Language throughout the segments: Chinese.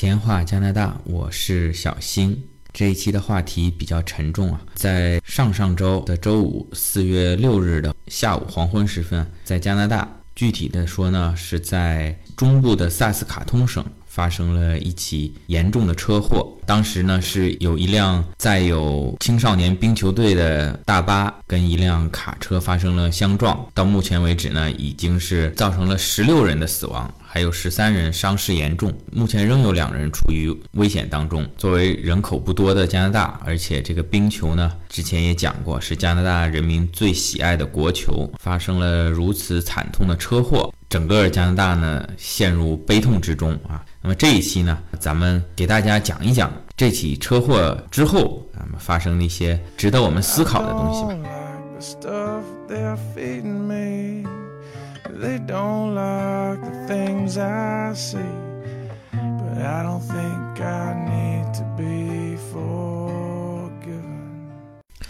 闲话加拿大，我是小星。这一期的话题比较沉重啊，在上上周的周五，四月六日的下午黄昏时分，在加拿大，具体的说呢，是在中部的萨斯卡通省。发生了一起严重的车祸，当时呢是有一辆载有青少年冰球队的大巴跟一辆卡车发生了相撞，到目前为止呢已经是造成了十六人的死亡，还有十三人伤势严重，目前仍有两人处于危险当中。作为人口不多的加拿大，而且这个冰球呢之前也讲过是加拿大人民最喜爱的国球，发生了如此惨痛的车祸。整个加拿大呢陷入悲痛之中啊。那么这一期呢，咱们给大家讲一讲这起车祸之后，那么发生的一些值得我们思考的东西吧。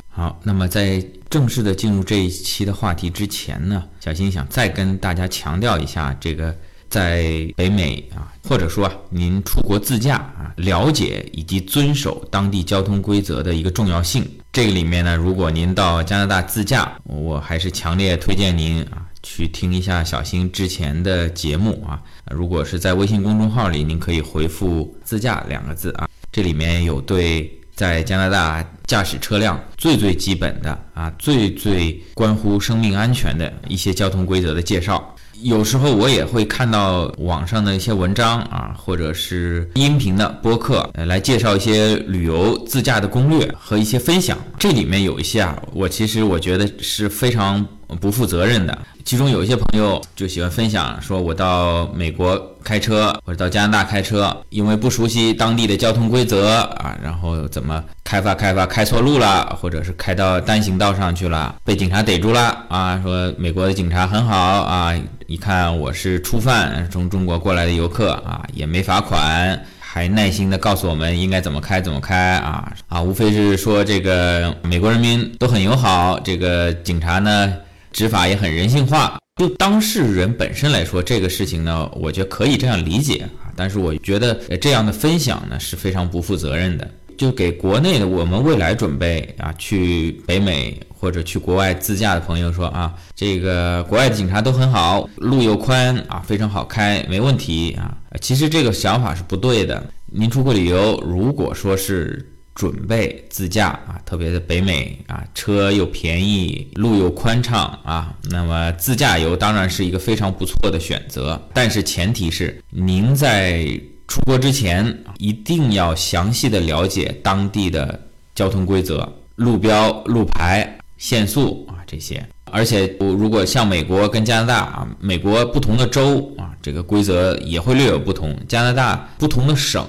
好，那么在正式的进入这一期的话题之前呢，小新想再跟大家强调一下，这个在北美啊，或者说啊您出国自驾啊，了解以及遵守当地交通规则的一个重要性。这个里面呢，如果您到加拿大自驾，我还是强烈推荐您啊，去听一下小新之前的节目啊。如果是在微信公众号里，您可以回复“自驾”两个字啊，这里面有对。在加拿大驾驶车辆最最基本的啊，最最关乎生命安全的一些交通规则的介绍。有时候我也会看到网上的一些文章啊，或者是音频的播客，来介绍一些旅游自驾的攻略和一些分享。这里面有一些啊，我其实我觉得是非常不负责任的。其中有一些朋友就喜欢分享，说我到美国开车或者到加拿大开车，因为不熟悉当地的交通规则啊，然后怎么开发开发开错路了，或者是开到单行道上去了，被警察逮住了啊。说美国的警察很好啊，一看我是初犯，从中国过来的游客啊，也没罚款，还耐心的告诉我们应该怎么开怎么开啊啊，无非是说这个美国人民都很友好，这个警察呢。执法也很人性化，就当事人本身来说，这个事情呢，我觉得可以这样理解啊。但是我觉得这样的分享呢是非常不负责任的，就给国内的我们未来准备啊去北美或者去国外自驾的朋友说啊，这个国外的警察都很好，路又宽啊，非常好开，没问题啊。其实这个想法是不对的。您出国旅游，如果说是。准备自驾啊，特别是北美啊，车又便宜，路又宽敞啊，那么自驾游当然是一个非常不错的选择。但是前提是您在出国之前一定要详细的了解当地的交通规则、路标、路牌、限速啊这些。而且如果像美国跟加拿大啊，美国不同的州啊，这个规则也会略有不同；加拿大不同的省。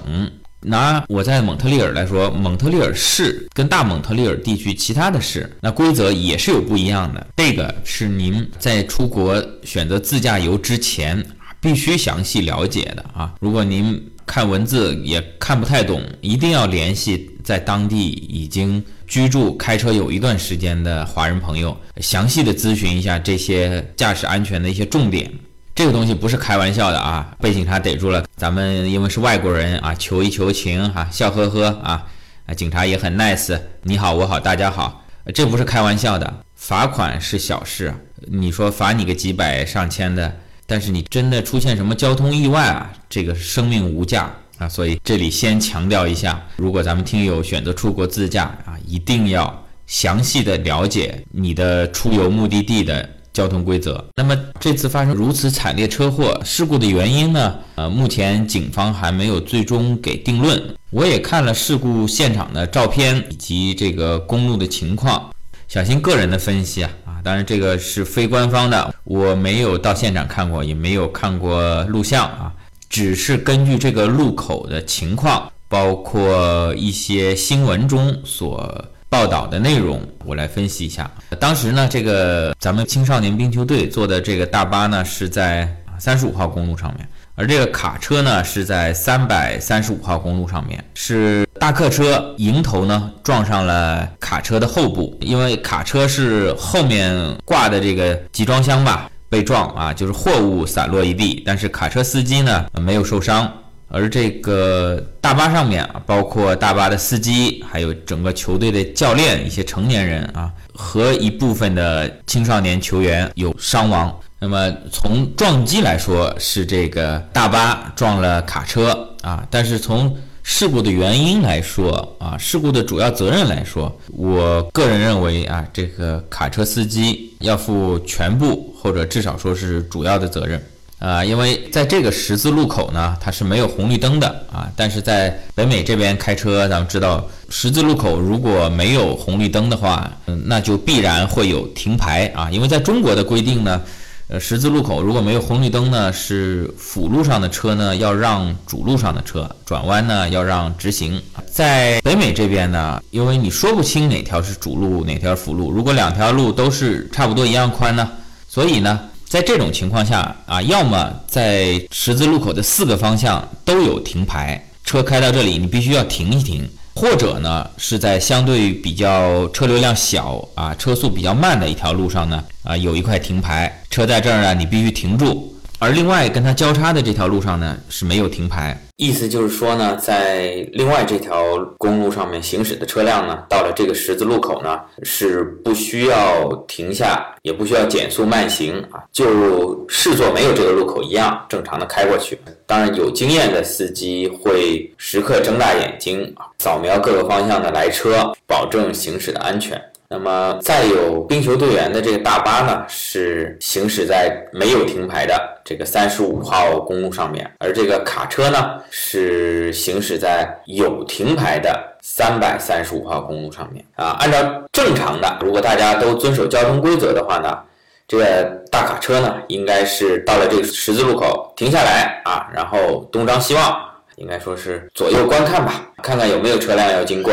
拿我在蒙特利尔来说，蒙特利尔市跟大蒙特利尔地区其他的市，那规则也是有不一样的。这个是您在出国选择自驾游之前必须详细了解的啊！如果您看文字也看不太懂，一定要联系在当地已经居住、开车有一段时间的华人朋友，详细的咨询一下这些驾驶安全的一些重点。这个东西不是开玩笑的啊！被警察逮住了，咱们因为是外国人啊，求一求情哈，笑呵呵啊，啊，警察也很 nice，你好我好大家好，这不是开玩笑的。罚款是小事，你说罚你个几百上千的，但是你真的出现什么交通意外啊，这个生命无价啊！所以这里先强调一下，如果咱们听友选择出国自驾啊，一定要详细的了解你的出游目的地的。交通规则。那么这次发生如此惨烈车祸事故的原因呢？呃，目前警方还没有最终给定论。我也看了事故现场的照片以及这个公路的情况，小心个人的分析啊啊！当然这个是非官方的，我没有到现场看过，也没有看过录像啊，只是根据这个路口的情况，包括一些新闻中所。报道的内容，我来分析一下。当时呢，这个咱们青少年冰球队坐的这个大巴呢，是在三十五号公路上面。而这个卡车呢是在三百三十五号公路上面，是大客车迎头呢撞上了卡车的后部，因为卡车是后面挂的这个集装箱吧被撞啊，就是货物散落一地，但是卡车司机呢没有受伤。而这个大巴上面啊，包括大巴的司机，还有整个球队的教练、一些成年人啊，和一部分的青少年球员有伤亡。那么从撞击来说，是这个大巴撞了卡车啊，但是从事故的原因来说啊，事故的主要责任来说，我个人认为啊，这个卡车司机要负全部或者至少说是主要的责任。啊，因为在这个十字路口呢，它是没有红绿灯的啊。但是在北美这边开车，咱们知道十字路口如果没有红绿灯的话，嗯，那就必然会有停牌啊。因为在中国的规定呢，呃，十字路口如果没有红绿灯呢，是辅路上的车呢要让主路上的车转弯呢要让直行。在北美这边呢，因为你说不清哪条是主路，哪条辅路，如果两条路都是差不多一样宽呢，所以呢。在这种情况下啊，要么在十字路口的四个方向都有停牌，车开到这里你必须要停一停；或者呢是在相对比较车流量小啊、车速比较慢的一条路上呢啊有一块停牌，车在这儿呢你必须停住。而另外跟它交叉的这条路上呢是没有停牌，意思就是说呢，在另外这条公路上面行驶的车辆呢，到了这个十字路口呢是不需要停下，也不需要减速慢行啊，就视作没有这个路口一样，正常的开过去。当然，有经验的司机会时刻睁大眼睛啊，扫描各个方向的来车，保证行驶的安全。那么，再有冰球队员的这个大巴呢，是行驶在没有停牌的这个三十五号公路上面，而这个卡车呢，是行驶在有停牌的三百三十五号公路上面啊。按照正常的，如果大家都遵守交通规则的话呢，这个大卡车呢，应该是到了这个十字路口停下来啊，然后东张西望，应该说是左右观看吧，看看有没有车辆要经过。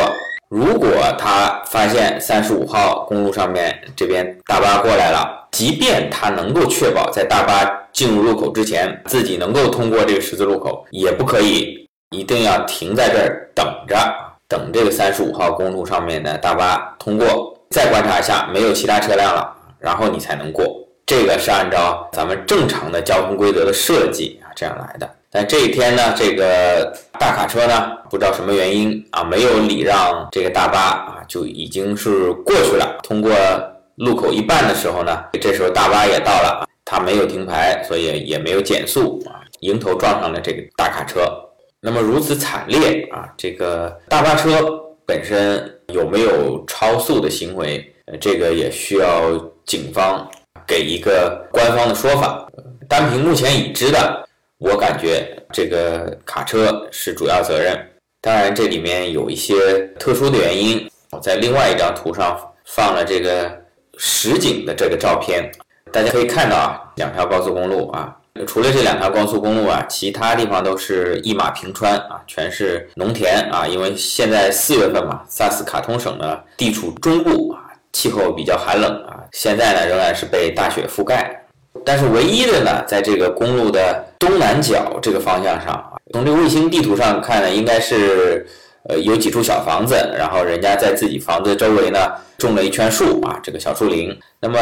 如果他发现三十五号公路上面这边大巴过来了，即便他能够确保在大巴进入路口之前自己能够通过这个十字路口，也不可以一定要停在这儿等着，等这个三十五号公路上面的大巴通过，再观察一下没有其他车辆了，然后你才能过。这个是按照咱们正常的交通规则的设计啊这样来的。但这一天呢，这个大卡车呢，不知道什么原因啊，没有礼让这个大巴啊，就已经是过去了。通过路口一半的时候呢，这时候大巴也到了，他没有停牌，所以也没有减速啊，迎头撞上了这个大卡车。那么如此惨烈啊，这个大巴车本身有没有超速的行为？这个也需要警方给一个官方的说法。单凭目前已知的。我感觉这个卡车是主要责任，当然这里面有一些特殊的原因。我在另外一张图上放了这个实景的这个照片，大家可以看到啊，两条高速公路啊，除了这两条高速公路啊，其他地方都是一马平川啊，全是农田啊。因为现在四月份嘛，萨斯卡通省呢地处中部啊，气候比较寒冷啊，现在呢仍然是被大雪覆盖。但是唯一的呢，在这个公路的东南角这个方向上啊，从这个卫星地图上看呢，应该是呃有几处小房子，然后人家在自己房子周围呢种了一圈树啊，这个小树林。那么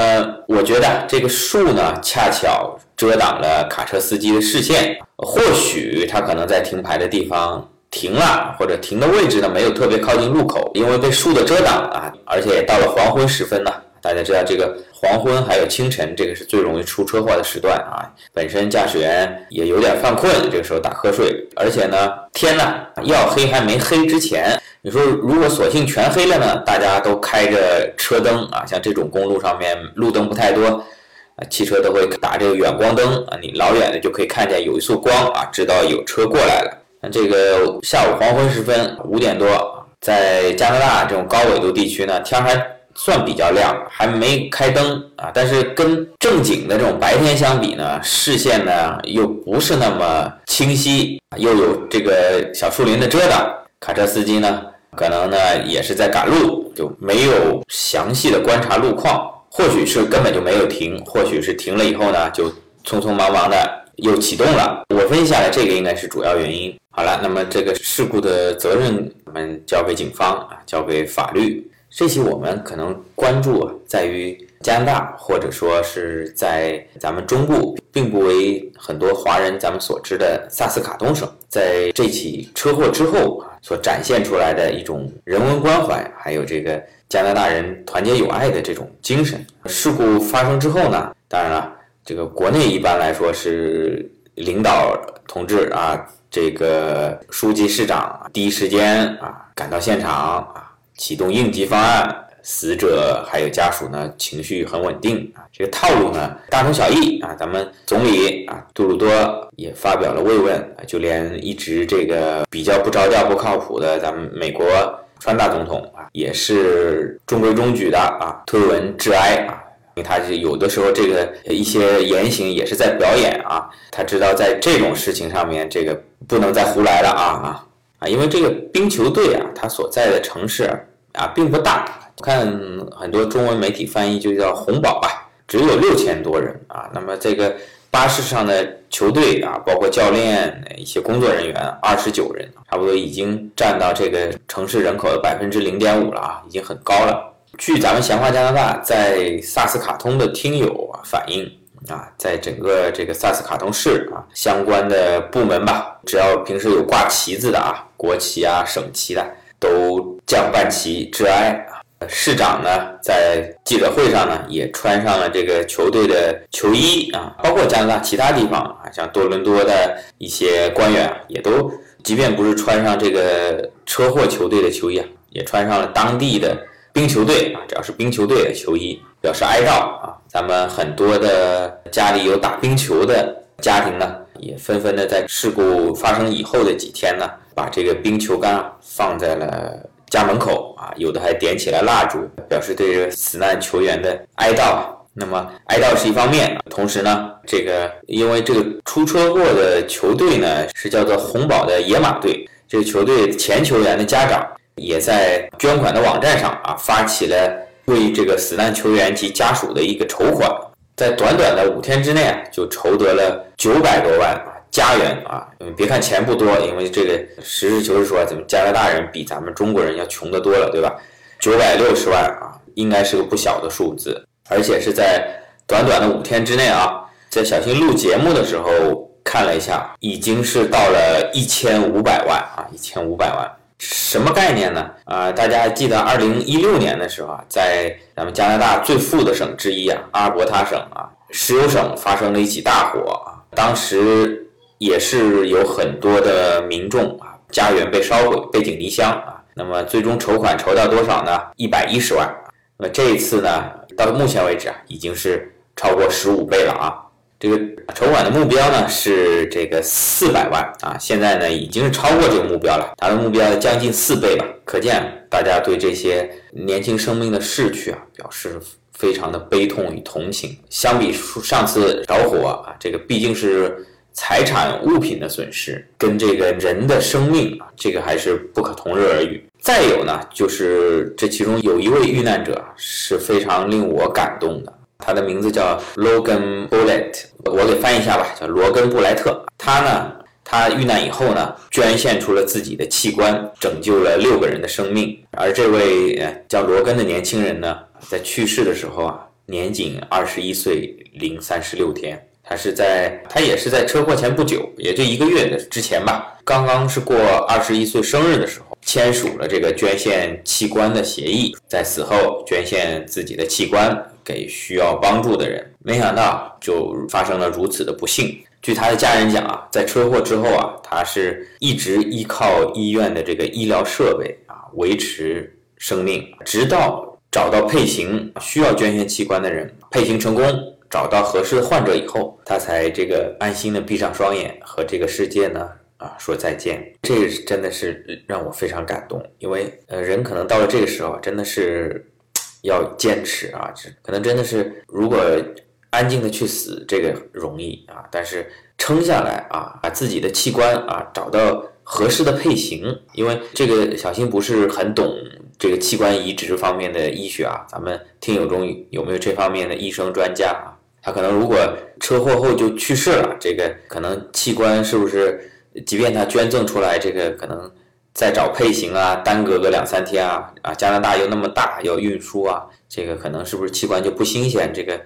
我觉得这个树呢，恰巧遮挡了卡车司机的视线，或许他可能在停牌的地方停了，或者停的位置呢没有特别靠近路口，因为被树的遮挡啊，而且到了黄昏时分呢。大家知道，这个黄昏还有清晨，这个是最容易出车祸的时段啊。本身驾驶员也有点犯困，这个时候打瞌睡，而且呢，天呢要黑还没黑之前，你说如果索性全黑了呢？大家都开着车灯啊，像这种公路上面路灯不太多啊，汽车都会打这个远光灯啊，你老远的就可以看见有一束光啊，知道有车过来了。那这个下午黄昏时分，五点多，在加拿大这种高纬度地区呢，天还。算比较亮，还没开灯啊，但是跟正经的这种白天相比呢，视线呢又不是那么清晰，又有这个小树林的遮挡，卡车司机呢可能呢也是在赶路，就没有详细的观察路况，或许是根本就没有停，或许是停了以后呢就匆匆忙忙的又启动了。我分析下来，这个应该是主要原因。好了，那么这个事故的责任我们交给警方啊，交给法律。这期我们可能关注啊，在于加拿大或者说是在咱们中部，并不为很多华人咱们所知的萨斯卡东省，在这起车祸之后，所展现出来的一种人文关怀，还有这个加拿大人团结友爱的这种精神。事故发生之后呢，当然了，这个国内一般来说是领导同志啊，这个书记、市长第一时间啊赶到现场啊。启动应急方案，死者还有家属呢，情绪很稳定啊。这个套路呢，大同小异啊。咱们总理啊，杜鲁多也发表了慰问，就连一直这个比较不着调、不靠谱的咱们美国川大总统啊，也是中规中矩的啊，推文致哀啊。因为他是有的时候这个一些言行也是在表演啊，他知道在这种事情上面，这个不能再胡来了啊啊。啊，因为这个冰球队啊，他所在的城市啊并不大，看很多中文媒体翻译就叫红堡吧，只有六千多人啊。那么这个巴士上的球队啊，包括教练一些工作人员二十九人，差不多已经占到这个城市人口的百分之零点五了啊，已经很高了。据咱们闲话加拿大在萨斯卡通的听友啊反映。啊，在整个这个萨斯卡通市啊，相关的部门吧，只要平时有挂旗子的啊，国旗啊、省旗的，都降半旗致哀啊。市长呢，在记者会上呢，也穿上了这个球队的球衣啊，包括加拿大其他地方啊，像多伦多的一些官员啊也都，即便不是穿上这个车祸球队的球衣啊，也穿上了当地的冰球队啊，只要是冰球队的球衣，表示哀悼啊。咱们很多的家里有打冰球的家庭呢，也纷纷的在事故发生以后的几天呢，把这个冰球杆放在了家门口啊，有的还点起了蜡烛，表示对这死难球员的哀悼。那么哀悼是一方面，同时呢，这个因为这个出车祸的球队呢是叫做红宝的野马队，这个球队前球员的家长也在捐款的网站上啊发起了。为这个死难球员及家属的一个筹款，在短短的五天之内啊，就筹得了九百多万家园啊！嗯别看钱不多，因为这个实事求是说，咱们加拿大人比咱们中国人要穷得多了，对吧？九百六十万啊，应该是个不小的数字，而且是在短短的五天之内啊，在小新录节目的时候看了一下，已经是到了一千五百万啊，一千五百万。什么概念呢？啊，大家还记得二零一六年的时候啊，在咱们加拿大最富的省之一啊，阿尔伯塔省啊，石油省发生了一起大火啊，当时也是有很多的民众啊，家园被烧毁，背井离乡啊。那么最终筹款筹到多少呢？一百一十万。那么这一次呢，到目前为止啊，已经是超过十五倍了啊。这个筹款的目标呢是这个四百万啊，现在呢已经是超过这个目标了，达到目标将近四倍吧。可见大家对这些年轻生命的逝去啊，表示非常的悲痛与同情。相比上次着火啊，这个毕竟是财产物品的损失，跟这个人的生命啊，这个还是不可同日而语。再有呢，就是这其中有一位遇难者是非常令我感动的。他的名字叫 Logan Bullet，我给翻译一下吧，叫罗根布莱特。他呢，他遇难以后呢，捐献出了自己的器官，拯救了六个人的生命。而这位叫罗根的年轻人呢，在去世的时候啊，年仅二十一岁零三十六天。他是在他也是在车祸前不久，也就一个月的之前吧，刚刚是过二十一岁生日的时候，签署了这个捐献器官的协议，在死后捐献自己的器官。给需要帮助的人，没想到就发生了如此的不幸。据他的家人讲啊，在车祸之后啊，他是一直依靠医院的这个医疗设备啊维持生命，直到找到配型需要捐献器官的人，配型成功，找到合适的患者以后，他才这个安心的闭上双眼，和这个世界呢啊说再见。这个是真的是让我非常感动，因为呃人可能到了这个时候，真的是。要坚持啊，可能真的是，如果安静的去死，这个容易啊，但是撑下来啊，把自己的器官啊找到合适的配型，因为这个小新不是很懂这个器官移植方面的医学啊，咱们听友中有没有这方面的医生专家啊？他可能如果车祸后就去世了，这个可能器官是不是，即便他捐赠出来，这个可能再找配型啊，耽搁个两三天啊，啊，加拿大又那么大，要运输啊，这个可能是不是器官就不新鲜？这个，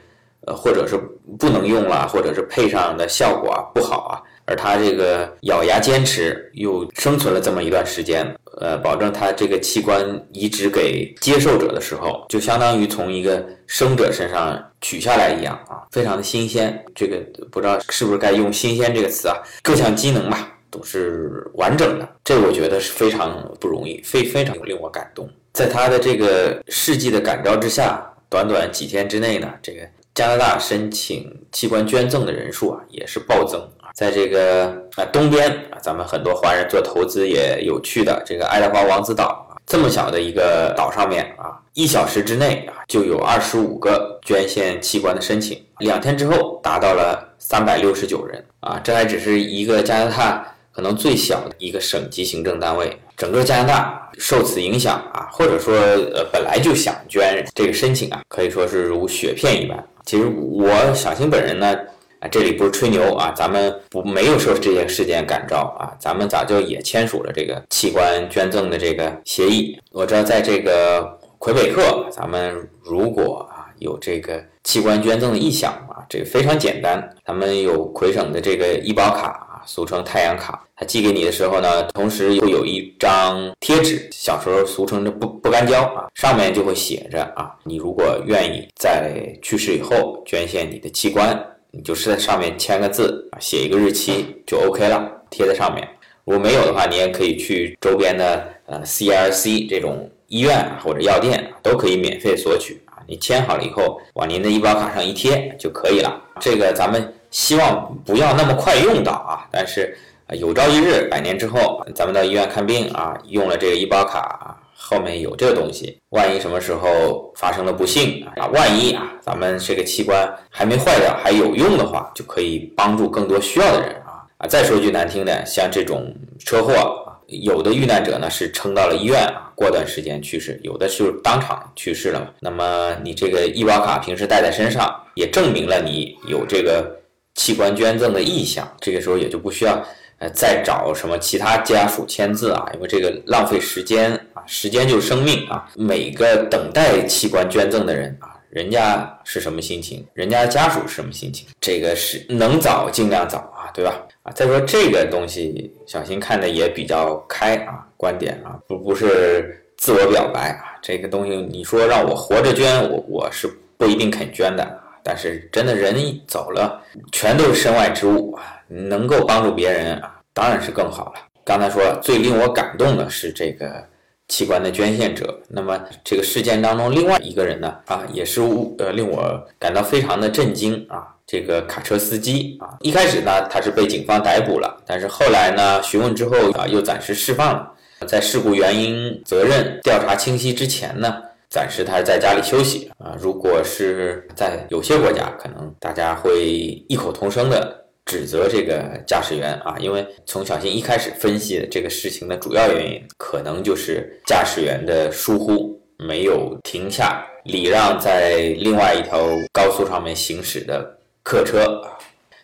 呃，或者是不能用了，或者是配上的效果啊不好啊。而他这个咬牙坚持，又生存了这么一段时间，呃，保证他这个器官移植给接受者的时候，就相当于从一个生者身上取下来一样啊，非常的新鲜。这个不知道是不是该用“新鲜”这个词啊？各项机能吧都是完整的，这我觉得是非常不容易，非非常令我感动。在他的这个事迹的感召之下，短短几天之内呢，这个加拿大申请器官捐赠的人数啊，也是暴增。在这个啊东边啊，咱们很多华人做投资也有趣的这个爱德华王子岛啊，这么小的一个岛上面啊，一小时之内啊就有二十五个捐献器官的申请，两天之后达到了三百六十九人啊，这还只是一个加拿大可能最小的一个省级行政单位，整个加拿大受此影响啊，或者说呃本来就想捐这个申请啊，可以说是如雪片一般。其实我小新本人呢。啊，这里不是吹牛啊，咱们不没有受这些事件感召啊，咱们早就也签署了这个器官捐赠的这个协议。我知道在这个魁北克，咱们如果啊有这个器官捐赠的意向啊，这个非常简单，咱们有魁省的这个医保卡啊，俗称太阳卡，它寄给你的时候呢，同时会有一张贴纸，小时候俗称的不不干胶啊，上面就会写着啊，你如果愿意在去世以后捐献你的器官。你就是在上面签个字啊，写一个日期就 OK 了，贴在上面。如果没有的话，你也可以去周边的呃 CRC 这种医院或者药店都可以免费索取啊。你签好了以后，往您的医保卡上一贴就可以了。这个咱们希望不要那么快用到啊，但是有朝一日百年之后，咱们到医院看病啊，用了这个医保卡啊。后面有这个东西，万一什么时候发生了不幸啊，万一啊，咱们这个器官还没坏掉，还有用的话，就可以帮助更多需要的人啊啊！再说句难听的，像这种车祸，有的遇难者呢是撑到了医院啊，过段时间去世，有的就是当场去世了。那么你这个医保卡平时带在身上，也证明了你有这个器官捐赠的意向，这个时候也就不需要。呃，再找什么其他家属签字啊？因为这个浪费时间啊，时间就是生命啊。每个等待器官捐赠的人啊，人家是什么心情？人家家属是什么心情？这个是能早尽量早啊，对吧？啊，再说这个东西，小新看的也比较开啊，观点啊，不不是自我表白啊。这个东西你说让我活着捐，我我是不一定肯捐的。但是真的人走了，全都是身外之物啊。能够帮助别人啊，当然是更好了。刚才说最令我感动的是这个器官的捐献者。那么这个事件当中，另外一个人呢啊，也是呃令我感到非常的震惊啊。这个卡车司机啊，一开始呢他是被警方逮捕了，但是后来呢询问之后啊又暂时释放了。在事故原因、责任调查清晰之前呢，暂时他是在家里休息啊。如果是在有些国家，可能大家会异口同声的。指责这个驾驶员啊，因为从小新一开始分析的这个事情的主要原因，可能就是驾驶员的疏忽，没有停下礼让在另外一条高速上面行驶的客车啊。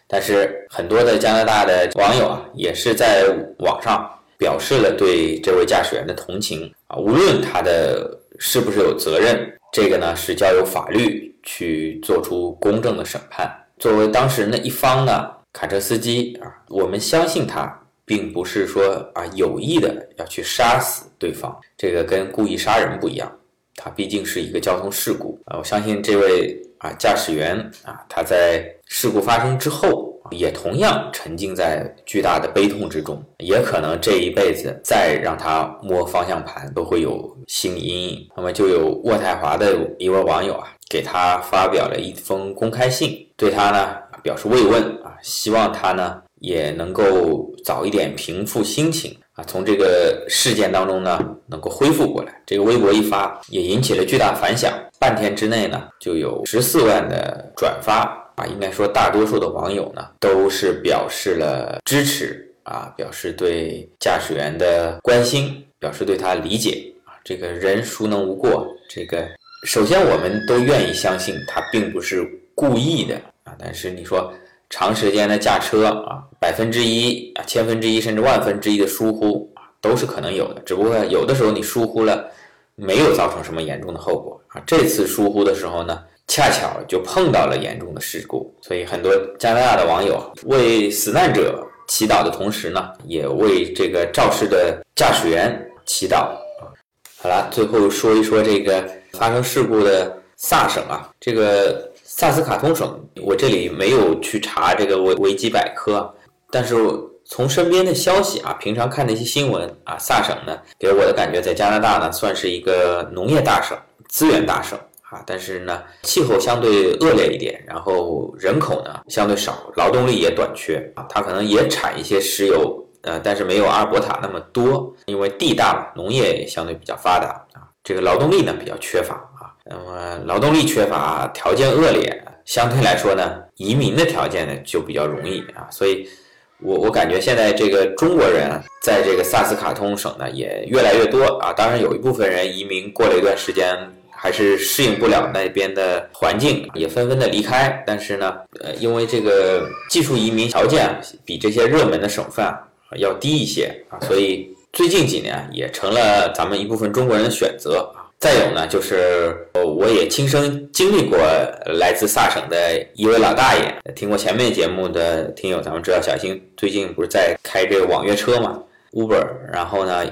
但是很多的加拿大的网友啊，也是在网上表示了对这位驾驶员的同情啊。无论他的是不是有责任，这个呢是交由法律去做出公正的审判。作为当事人的一方呢。卡车司机啊，我们相信他并不是说啊有意的要去杀死对方，这个跟故意杀人不一样。他毕竟是一个交通事故啊，我相信这位啊驾驶员啊，他在事故发生之后也同样沉浸在巨大的悲痛之中，也可能这一辈子再让他摸方向盘都会有心理阴影。那么就有渥太华的一位网友啊，给他发表了一封公开信，对他呢。表示慰问，希望他呢也能够早一点平复心情啊，从这个事件当中呢能够恢复过来。这个微博一发也引起了巨大反响，半天之内呢就有十四万的转发啊，应该说大多数的网友呢都是表示了支持啊，表示对驾驶员的关心，表示对他理解啊。这个人孰能无过？这个首先我们都愿意相信他并不是故意的。啊，但是你说长时间的驾车啊，百分之一啊、千分之一甚至万分之一的疏忽啊，都是可能有的。只不过有的时候你疏忽了，没有造成什么严重的后果啊。这次疏忽的时候呢，恰巧就碰到了严重的事故，所以很多加拿大的网友为死难者祈祷的同时呢，也为这个肇事的驾驶员祈祷。好了，最后说一说这个发生事故的萨省啊，这个。萨斯卡通省，我这里没有去查这个维维基百科，但是从身边的消息啊，平常看的一些新闻啊，萨省呢给我的感觉，在加拿大呢算是一个农业大省、资源大省啊，但是呢气候相对恶劣一点，然后人口呢相对少，劳动力也短缺啊，它可能也产一些石油，呃，但是没有阿尔伯塔那么多，因为地大嘛，农业也相对比较发达啊，这个劳动力呢比较缺乏。那么劳动力缺乏，条件恶劣，相对来说呢，移民的条件呢就比较容易啊。所以，我我感觉现在这个中国人在这个萨斯卡通省呢也越来越多啊。当然，有一部分人移民过了一段时间，还是适应不了那边的环境，也纷纷的离开。但是呢，呃，因为这个技术移民条件比这些热门的省份啊要低一些啊，所以最近几年也成了咱们一部分中国人的选择。再有呢，就是呃，我也亲身经历过来自萨省的一位老大爷。听过前面节目的听友，咱们知道小新最近不是在开这个网约车嘛，Uber。然后呢，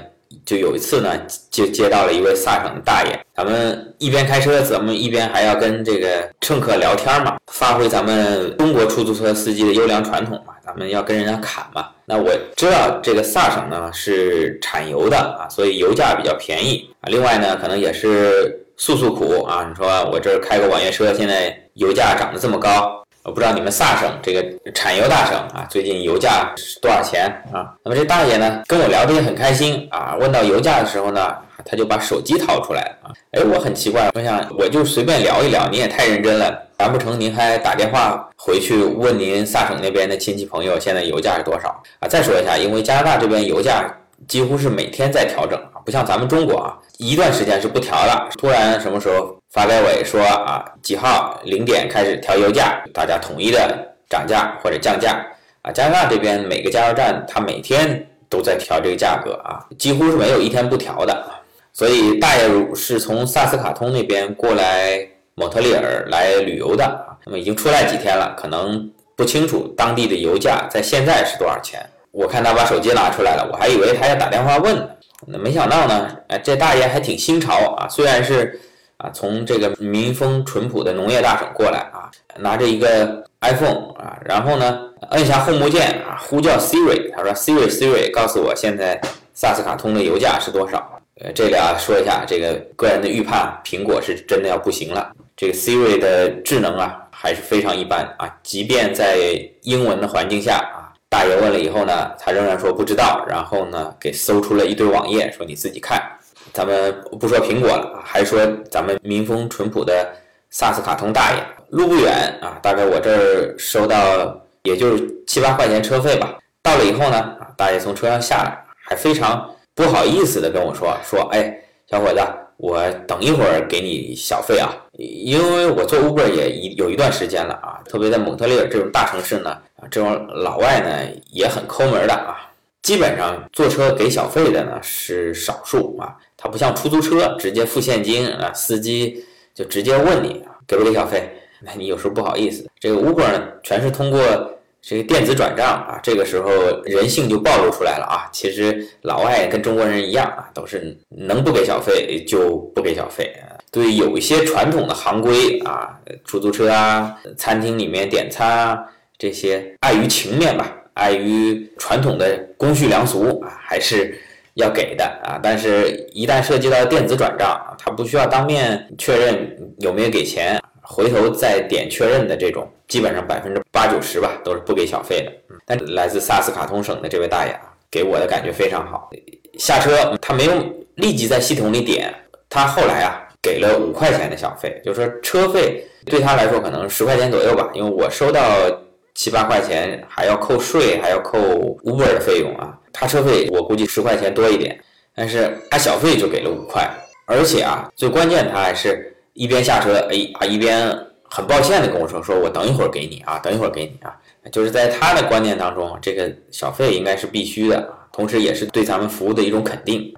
就有一次呢，就接到了一位萨省的大爷，咱们一边开车，咱们一边还要跟这个乘客聊天嘛，发挥咱们中国出租车司机的优良传统嘛，咱们要跟人家侃嘛。那我知道这个萨省呢是产油的啊，所以油价比较便宜啊。另外呢，可能也是诉诉苦啊。你说我这开个网约车，现在油价涨得这么高，我不知道你们萨省这个产油大省啊，最近油价是多少钱啊？那么这大爷呢跟我聊得也很开心啊。问到油价的时候呢，他就把手机掏出来啊。哎，我很奇怪，我想我就随便聊一聊，你也太认真了。难不成您还打电话回去问您萨省那边的亲戚朋友现在油价是多少啊？再说一下，因为加拿大这边油价几乎是每天在调整啊，不像咱们中国啊，一段时间是不调的，突然什么时候发改委说啊几号零点开始调油价，大家统一的涨价或者降价啊。加拿大这边每个加油站它每天都在调这个价格啊，几乎是没有一天不调的。所以大爷是从萨斯卡通那边过来。蒙特利尔来旅游的啊，那么已经出来几天了，可能不清楚当地的油价在现在是多少钱。我看他把手机拿出来了，我还以为他要打电话问呢，那没想到呢，哎，这大爷还挺新潮啊，虽然是啊从这个民风淳朴的农业大省过来啊，拿着一个 iPhone 啊，然后呢摁下 Home 键啊，呼叫 Siri，他说 Siri Siri，告诉我现在萨斯卡通的油价是多少？呃，这里啊说一下，这个个人的预判，苹果是真的要不行了。这个 Siri 的智能啊，还是非常一般啊。即便在英文的环境下啊，大爷问了以后呢，他仍然说不知道。然后呢，给搜出了一堆网页，说你自己看。咱们不说苹果了，还说咱们民风淳朴的萨斯卡通大爷，路不远啊，大概我这儿收到也就是七八块钱车费吧。到了以后呢，大爷从车上下来，还非常不好意思的跟我说说，哎，小伙子。我等一会儿给你小费啊，因为我做 Uber 也一有一段时间了啊，特别在蒙特利尔这种大城市呢，啊，这种老外呢也很抠门的啊，基本上坐车给小费的呢是少数啊，他不像出租车直接付现金啊，司机就直接问你给不给小费，那你有时候不好意思，这个 Uber 呢全是通过。这个电子转账啊，这个时候人性就暴露出来了啊！其实老外跟中国人一样啊，都是能不给小费就不给小费。对，有一些传统的行规啊，出租车啊、餐厅里面点餐啊，这些碍于情面吧，碍于传统的公序良俗啊，还是要给的啊。但是，一旦涉及到电子转账，他不需要当面确认有没有给钱。回头再点确认的这种，基本上百分之八九十吧，都是不给小费的。但来自萨斯卡通省的这位大爷啊，给我的感觉非常好。下车他没有立即在系统里点，他后来啊给了五块钱的小费，就是说车费对他来说可能十块钱左右吧。因为我收到七八块钱，还要扣税，还要扣 Uber 的费用啊。他车费我估计十块钱多一点，但是他小费就给了五块，而且啊，最关键他还是。一边下车，哎啊，一边很抱歉的跟我说，说我等一会儿给你啊，等一会儿给你啊，就是在他的观念当中，这个小费应该是必须的，同时也是对咱们服务的一种肯定。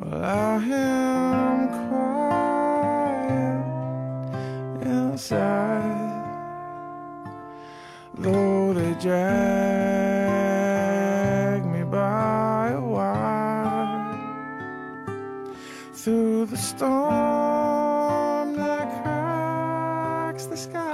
Well, I am quiet inside, 好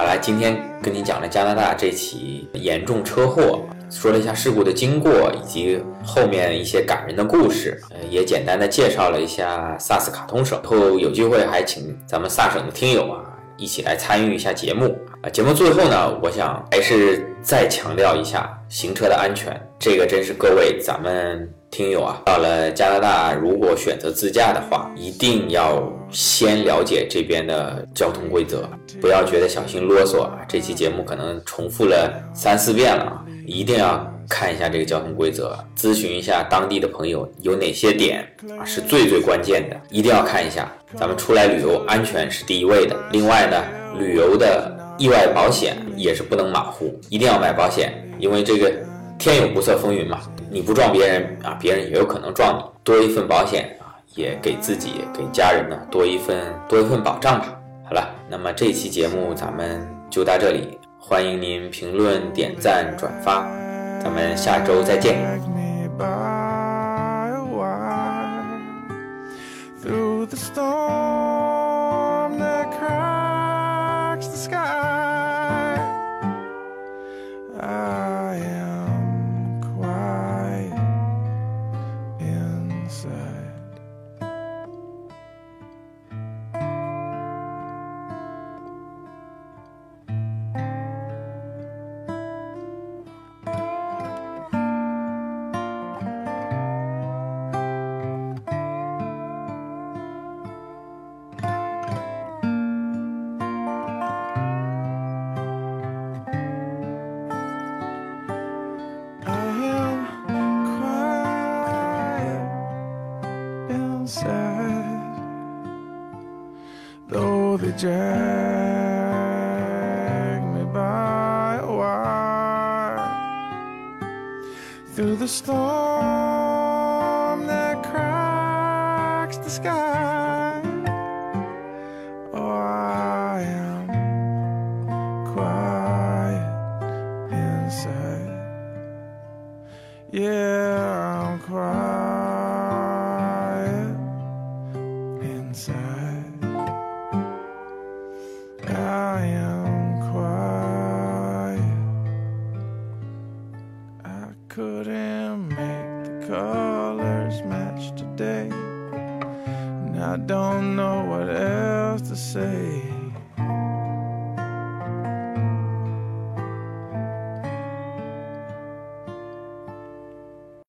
来，sky. 今天跟你讲了加拿大这起严重车祸，说了一下事故的经过以及后面一些感人的故事，呃，也简单的介绍了一下萨斯卡通省。以后有机会还请咱们萨省的听友啊一起来参与一下节目啊。节目最后呢，我想还是再强调一下行车的安全，这个真是各位咱们听友啊，到了加拿大如果选择自驾的话，一定要先了解这边的交通规则，不要觉得小心啰嗦啊。这期节目可能重复了三四遍了啊，一定要看一下这个交通规则，咨询一下当地的朋友有哪些点啊是最最关键的，一定要看一下。咱们出来旅游，安全是第一位的。另外呢，旅游的意外保险也是不能马虎，一定要买保险，因为这个天有不测风云嘛，你不撞别人啊，别人也有可能撞你。多一份保险啊，也给自己给家人呢多一份多一份保障吧。好了，那么这期节目咱们就到这里，欢迎您评论、点赞、转发，咱们下周再见。Drag me by a wire through the storm that cracks the sky.